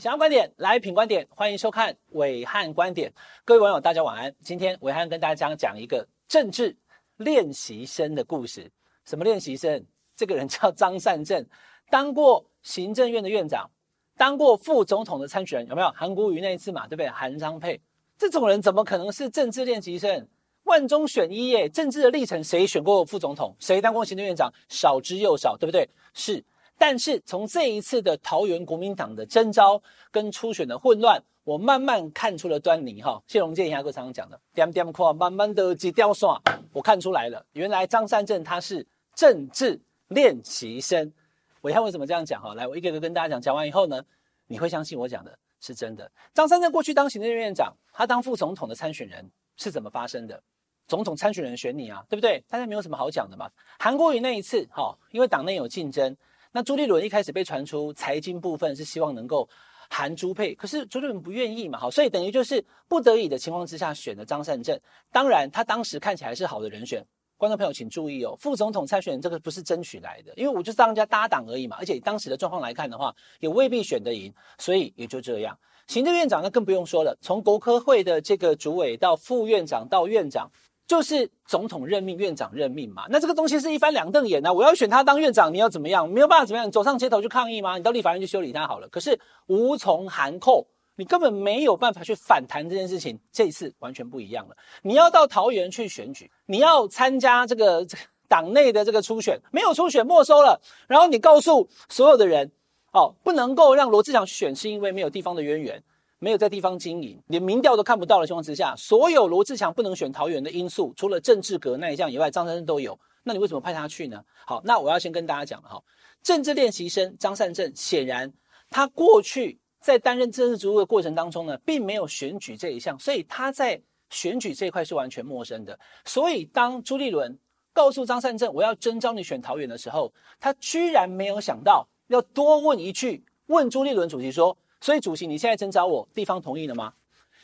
想要观点来品观点，欢迎收看暐瀚观点。各位网友，大家晚安。今天暐瀚跟大家讲一个政治练习生的故事。什么练习生？这个人叫张善政，当过行政院的院长，当过副总统的参选人，有没有？韩国瑜那一次嘛，对不对？韩张配这种人怎么可能是政治练习生？万中选一耶！政治的历程，谁选过副总统？谁当过行政院长？少之又少，对不对？是。但是从这一次的桃园国民党的征召跟初选的混乱，我慢慢看出了端倪哈。谢龙介以前哥常常讲的，点点看，慢慢的几条线，我看出来了，原来张善政他是政治练习生。暐瀚为什么这样讲哈？来，我一个个跟大家讲，讲完以后呢，你会相信我讲的是真的。张善政过去当行政院院长，他当副总统的参选人是怎么发生的？总统参选人选你啊，对不对？大家没有什么好讲的嘛。韩国瑜那一次哈，因为党内有竞争。那朱立伦一开始被传出财经部分是希望能够含朱配，可是朱立伦不愿意嘛，好，所以等于就是不得已的情况之下选了张善政。当然，他当时看起来是好的人选。观众朋友请注意哦，副总统参选这个不是争取来的，因为我就是当家搭档而已嘛。而且当时的状况来看的话，也未必选得赢，所以也就这样。行政院长那更不用说了，从国科会的这个主委到副院长到院长。就是总统任命，院长任命嘛。那这个东西是一翻两瞪眼啊！我要选他当院长，你要怎么样？没有办法怎么样？你走上街头去抗议吗？你到立法院去修理他好了。可是无从函扣，你根本没有办法去反弹这件事情。这一次完全不一样了。你要到桃园去选举，你要参加这个党内的这个初选，没有初选没收了。然后你告诉所有的人，哦，不能够让罗志祥选，是因为没有地方的渊源。没有在地方经营，连民调都看不到的情况之下，所有罗志强不能选桃园的因素，除了政治格那一项以外，张善政都有。那你为什么派他去呢？好，那我要先跟大家讲了哈，政治练习生张善政显然他过去在担任政治职务的过程当中呢，并没有选举这一项，所以他在选举这一块是完全陌生的。所以当朱立伦告诉张善政我要征召你选桃园的时候，他居然没有想到要多问一句，问朱立伦主席说。所以，主席，你现在征召我，地方同意了吗？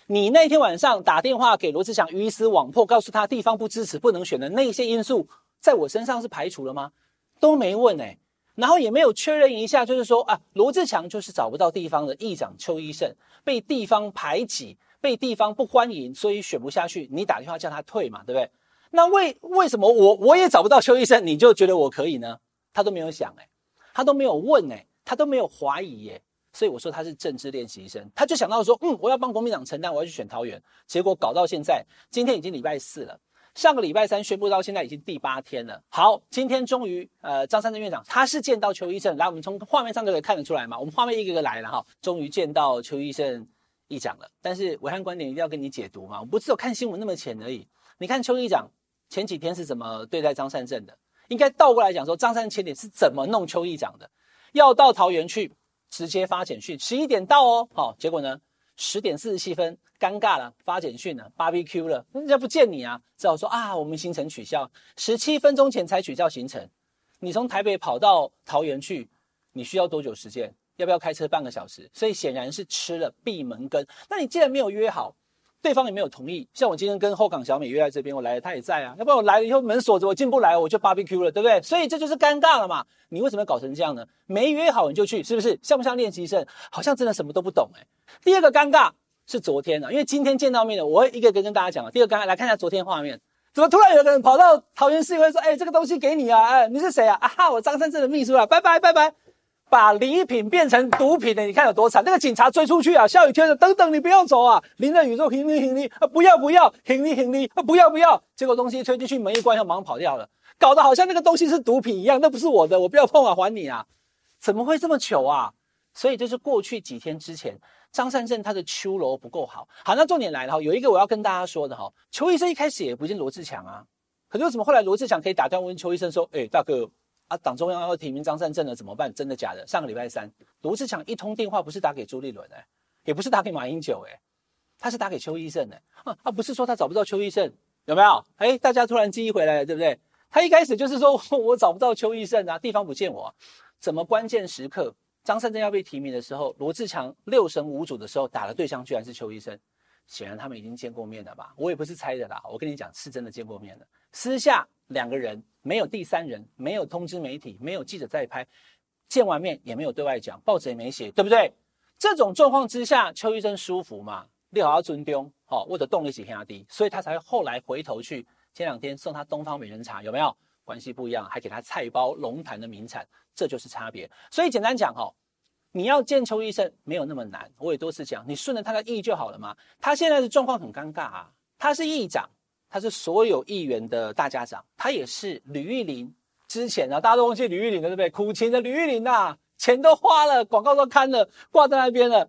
你那天晚上打电话给罗志强，鱼死网破，告诉他地方不支持，不能选的那些因素，在我身上是排除了吗？都没问哎，然后也没有确认一下，就是说啊，罗志强就是找不到地方的议长邱医胜，被地方排挤，被地方不欢迎，所以选不下去。你打电话叫他退嘛，对不对？那为为什么我我也找不到邱医胜，你就觉得我可以呢？他都没有想哎，他都没有问哎，他都没有怀疑耶。所以我说他是政治练习生，他就想到说，嗯，我要帮国民党承担，我要去选桃园。结果搞到现在，今天已经礼拜四了，上个礼拜三宣布到现在已经第八天了。好，今天终于，呃，张善政院长他是见到邱医生，来，我们从画面上就可以看得出来嘛。我们画面一个个来了哈，终于见到邱医生议长了。但是暐瀚观点一定要跟你解读嘛，我不只有看新闻那么浅而已。你看邱议长前几天是怎么对待张善政的？应该倒过来讲说，张善政前点是怎么弄邱议长的？要到桃园去。直接发简讯，十一点到哦，好，结果呢，十点四十七分，尴尬了，发简讯了，BBQ 了，人家不见你啊，只好说啊，我们行程取消，十七分钟前才取消行程，你从台北跑到桃园去，你需要多久时间？要不要开车半个小时？所以显然是吃了闭门羹。那你既然没有约好。对方也没有同意，像我今天跟后港小美约在这边，我来了，他也在啊。要不然我来了以后门锁着，我进不来，我就 barbecue 了，对不对？所以这就是尴尬了嘛。你为什么要搞成这样呢？没约好你就去，是不是？像不像练习生？好像真的什么都不懂哎。第二个尴尬是昨天啊，因为今天见到面了，我会一个一个跟大家讲啊。第二个尴尬，来看一下昨天画面，怎么突然有个人跑到桃园市议会说：“哎，这个东西给你啊，哎，你是谁啊？啊哈，我张善政的秘书啊，拜拜拜拜。”把礼品变成毒品的，你看有多惨？那个警察追出去啊，下雨天的，等等，你不要走啊！淋着雨说行李行李啊，不要不要，行李行李啊，不要不要。结果东西推进去，门一关，要马上跑掉了，搞得好像那个东西是毒品一样，那不是我的，我不要碰啊，还你啊！怎么会这么糗啊？所以这是过去几天之前，张善政他的秋楼不够好。好，那重点来了哈，有一个我要跟大家说的哈，邱医生一开始也不见罗志强啊，可是为什么后来罗志强可以打断问邱医生说，哎，大哥。啊，党中央要提名张善政了，怎么办？真的假的？上个礼拜三，罗志强一通电话不是打给朱立伦哎，也不是打给马英九哎，他是打给邱奕胜哎，啊，啊不是说他找不到邱奕胜，有没有？哎，大家突然记忆回来了，对不对？他一开始就是说我找不到邱奕胜啊，地方不见我，怎么关键时刻张善政要被提名的时候，罗志强六神无主的时候打的对象居然是邱奕胜？显然他们已经见过面了吧？我也不是猜的啦，我跟你讲是真的见过面了，私下两个人。没有第三人，没有通知媒体，没有记者在拍，见完面也没有对外讲，报纸也没写，对不对？这种状况之下，邱医生舒服嘛？你好，要尊重，好，我的动力起偏低，所以他才后来回头去前两天送他东方美人茶，有没有关系不一样？还给他菜包龙潭的名产，这就是差别。所以简单讲哈，你要见邱医生没有那么难，我也多次讲，你顺着他的意就好了嘛。他现在的状况很尴尬啊，他是议长，他是所有议员的大家长，他也是吕玉玲之前啊，大家都忘记吕玉玲了，对不对？苦情的吕玉玲呐。钱都花了，广告都看了，挂在那边了，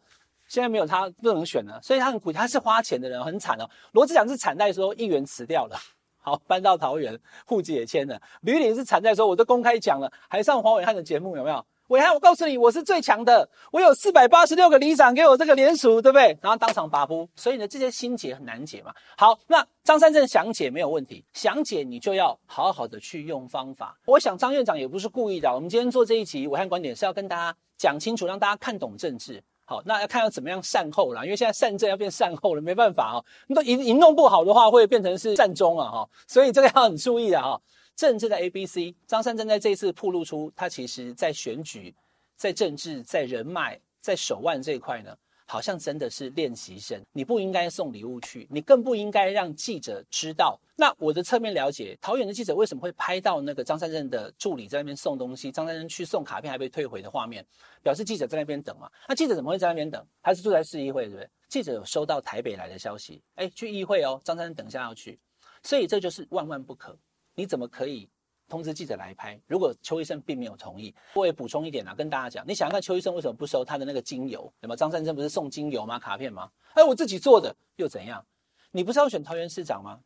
现在没有他不能选了，所以他很苦，他是花钱的人，很惨哦。罗志祥是惨在说议员辞掉了，好搬到桃园，户籍也迁了。吕玉玲是惨在说我都公开讲了，还上黄伟汉的节目有没有？暐瀚，我告诉你，我是最强的，我有四百八十六个里长给我这个联署，对不对？然后当场把布，所以呢，这些心结很难解嘛。好，那张善正想解没有问题，想解你就要好好的去用方法。我想张院长也不是故意的，我们今天做这一集暐瀚观点是要跟大家讲清楚，让大家看懂政治。好，那要看要怎么样善后啦，因为现在善政要变善后了，没办法啊、你都一一弄不好的话，会变成是善终啊哈，所以这个要很注意的哈。政治的 A B C，张善正在这一次曝露出他其实在选举。在政治、在人脉、在手腕这一块呢，好像真的是练习生。你不应该送礼物去，你更不应该让记者知道。那我的侧面了解，桃园的记者为什么会拍到那个张善正的助理在那边送东西，张善正去送卡片还被退回的画面，表示记者在那边等嘛？那记者怎么会在那边等？他是住在市议会，对不对？记者有收到台北来的消息，哎，去议会哦，张善政等一下要去，所以这就是万万不可。你怎么可以？通知记者来拍。如果邱医生并没有同意，我也补充一点啊，跟大家讲，你想看，邱医生为什么不收他的那个精油？对吗？张善政不是送精油吗？卡片吗？哎，我自己做的又怎样？你不是要选桃园市长吗？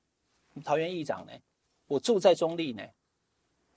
桃园议长呢？我住在中立呢。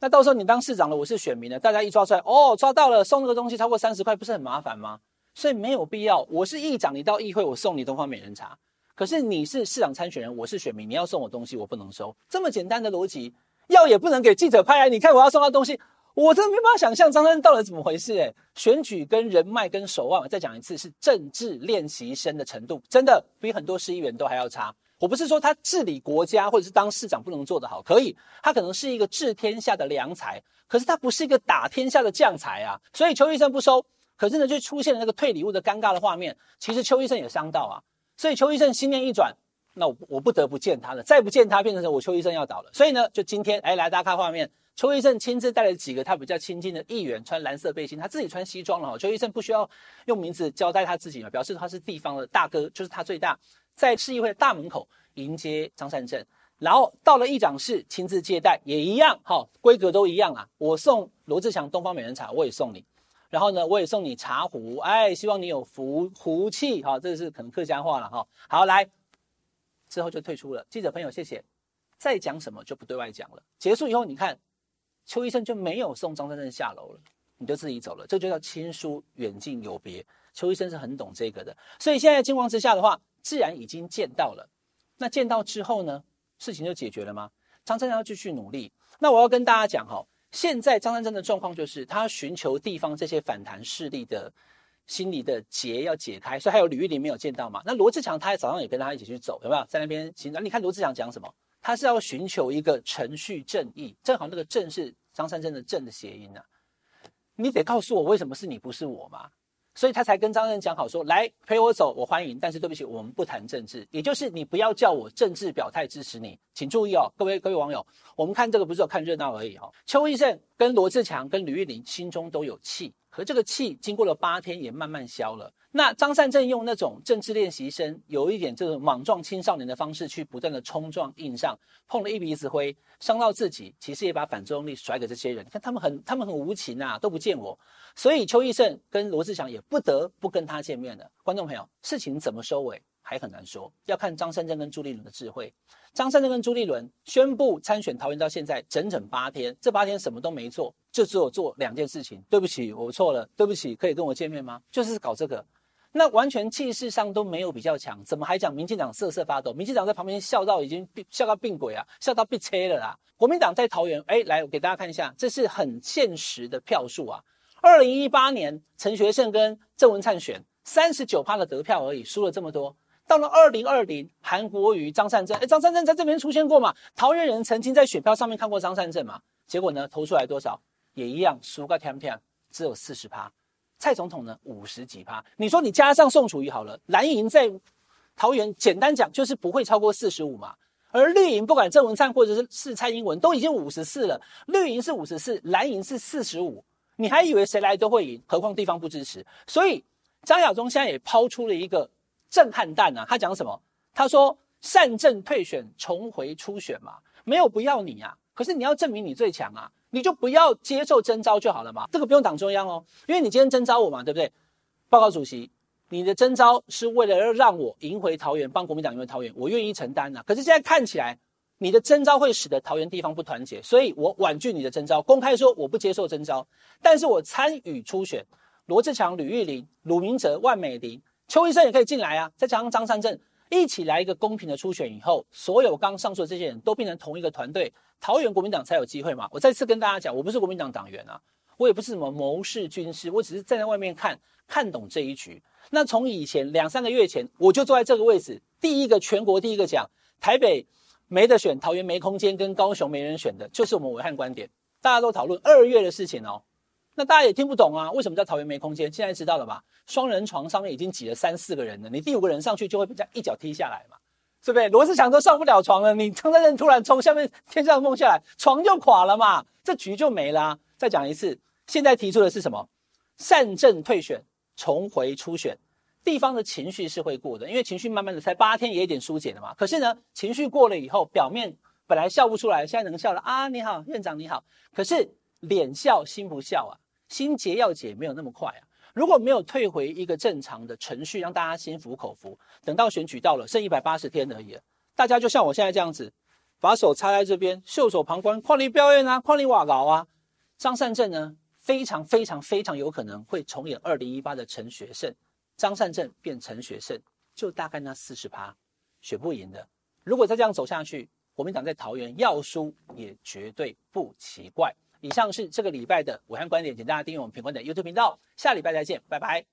那到时候你当市长了，我是选民了，大家一抓出来，哦，抓到了，送那个东西超过三十块，不是很麻烦吗？所以没有必要。我是议长，你到议会，我送你东方美人茶。可是你是市长参选人，我是选民，你要送我东西，我不能收。这么简单的逻辑。要也不能给记者拍啊！你看我要送他东西，我真的没办法想象张三到底怎么回事诶。选举跟人脉跟手腕，我再讲一次，是政治练习生的程度，真的比很多市议员都还要差。我不是说他治理国家或者是当市长不能做得好，可以，他可能是一个治天下的良才，可是他不是一个打天下的将才啊。所以邱医生不收，可是呢就出现了那个退礼物的尴尬的画面。其实邱医生也伤到啊，所以邱医生心念一转。那我我不得不见他了，再不见他，变成我邱医生要倒了。所以呢，就今天，哎，来大家看画面，邱医生亲自带了几个他比较亲近的议员，穿蓝色背心，他自己穿西装了哈。邱医生不需要用名字交代他自己嘛，表示他是地方的大哥，就是他最大，在市议会的大门口迎接张善政，然后到了议长室亲自接待，也一样，哈，规格都一样啊。我送罗志祥东方美人茶，我也送你，然后呢，我也送你茶壶，哎，希望你有福福气，哈，这是可能客家话了哈。好，来。之后就退出了。记者朋友，谢谢。再讲什么就不对外讲了。结束以后，你看邱医生就没有送张善政下楼了，你就自己走了。这就叫亲疏远近有别。邱医生是很懂这个的，所以现在情况之下的话，自然已经见到了。那见到之后呢，事情就解决了吗？张善政要继续努力。那我要跟大家讲哈，现在张善政的状况就是他寻求地方这些反弹势力的。心里的结要解开，所以还有吕玉玲没有见到嘛？那罗志强他早上也跟他一起去走，有没有在那边行？那你看罗志强讲什么？他是要寻求一个程序正义，正好那个正是张善政的正的谐音呐、啊。你得告诉我为什么是你不是我嘛？所以他才跟张三讲好说，来陪我走，我欢迎，但是对不起，我们不谈政治，也就是你不要叫我政治表态支持你，请注意哦，各位各位网友，我们看这个不是有看热闹而已、哦。邱医生跟罗志强跟吕玉玲心中都有气。和这个气经过了八天也慢慢消了。那张善政用那种政治练习生，有一点这种莽撞青少年的方式去不断的冲撞硬上，碰了一鼻子灰，伤到自己，其实也把反作用力甩给这些人。你看他们很他们很无情啊，都不见我。所以邱奕胜跟罗志祥也不得不跟他见面了。观众朋友，事情怎么收尾？还很难说，要看张善政跟朱立伦的智慧。张善政跟朱立伦宣布参选桃园到现在整整八天，这八天什么都没做，就只有做两件事情。对不起，我错了。对不起，可以跟我见面吗？就是搞这个，那完全气势上都没有比较强，怎么还讲民进党瑟瑟发抖？民进党在旁边笑到已经笑到病鬼啊，笑到闭车了啦。国民党在桃园，哎，来我给大家看一下，这是很现实的票数啊。二零一八年陈学圣跟郑文灿选三十九趴的得票而已，输了这么多。到了二零二零，韩国瑜、张善政，哎，张善政在这边出现过嘛？桃园人曾经在选票上面看过张善政嘛？结果呢，投出来多少？也一样，输个天天，只有四十趴。蔡总统呢五十几趴。你说你加上宋楚瑜好了，蓝营在桃园简单讲就是不会超过四十五嘛。而绿营不管郑文灿或者是是蔡英文都已经五十四了，绿营是五十四，蓝营是四十五，你还以为谁来都会赢？何况地方不支持。所以张亚中现在也抛出了一个震撼弹啊！他讲什么？他说善政退选，重回初选嘛，没有不要你啊，可是你要证明你最强啊，你就不要接受征召就好了嘛。这个不用党中央哦，因为你今天征召我嘛，对不对？报告主席。你的征召是为了要让我赢回桃园，帮国民党赢回桃园，我愿意承担呐、啊。可是现在看起来，你的征召会使得桃园地方不团结，所以我婉拒你的征召，公开说我不接受征召。但是我参与初选，罗志强、吕玉玲、鲁明哲、万美玲、邱医生也可以进来啊，再加上张善政一起来一个公平的初选以后，所有刚上述的这些人都变成同一个团队，桃园国民党才有机会嘛。我再次跟大家讲，我不是国民党党员啊，我也不是什么谋士军师，我只是站在外面看，看懂这一局。那从以前两三个月前，我就坐在这个位置，第一个全国第一个讲台北没得选，桃园没空间，跟高雄没人选的，就是我们暐瀚观点。大家都讨论二月的事情哦，那大家也听不懂啊，为什么叫桃园没空间？现在知道了吧？双人床上面已经挤了三四个人了，你第五个人上去就会被这样一脚踢下来嘛，是不是？罗志强都上不了床了，你张善政突然从下面天上梦下来，床就垮了嘛，这局就没了。再讲一次，现在提出的是什么？善政退选。重回初选，地方的情绪是会过的，因为情绪慢慢的才八天也有点疏解了嘛。可是呢，情绪过了以后，表面本来笑不出来，现在能笑了啊！你好，院长你好。可是脸笑心不笑啊，心结要解没有那么快啊。如果没有退回一个正常的程序，让大家心服口服，等到选举到了，剩一百八十天而已，大家就像我现在这样子，把手插在这边，袖手旁观，旷力表演啊，旷力瓦搞啊。张善政呢？非常非常非常有可能会重演二零一八的陈学圣，张善政变陈学圣，就大概那四十趴，选不赢的。如果再这样走下去，国民党在桃园要输也绝对不奇怪。以上是这个礼拜的武汉观点，请大家订阅我们品观点 YouTube 频道，下礼拜再见，拜拜。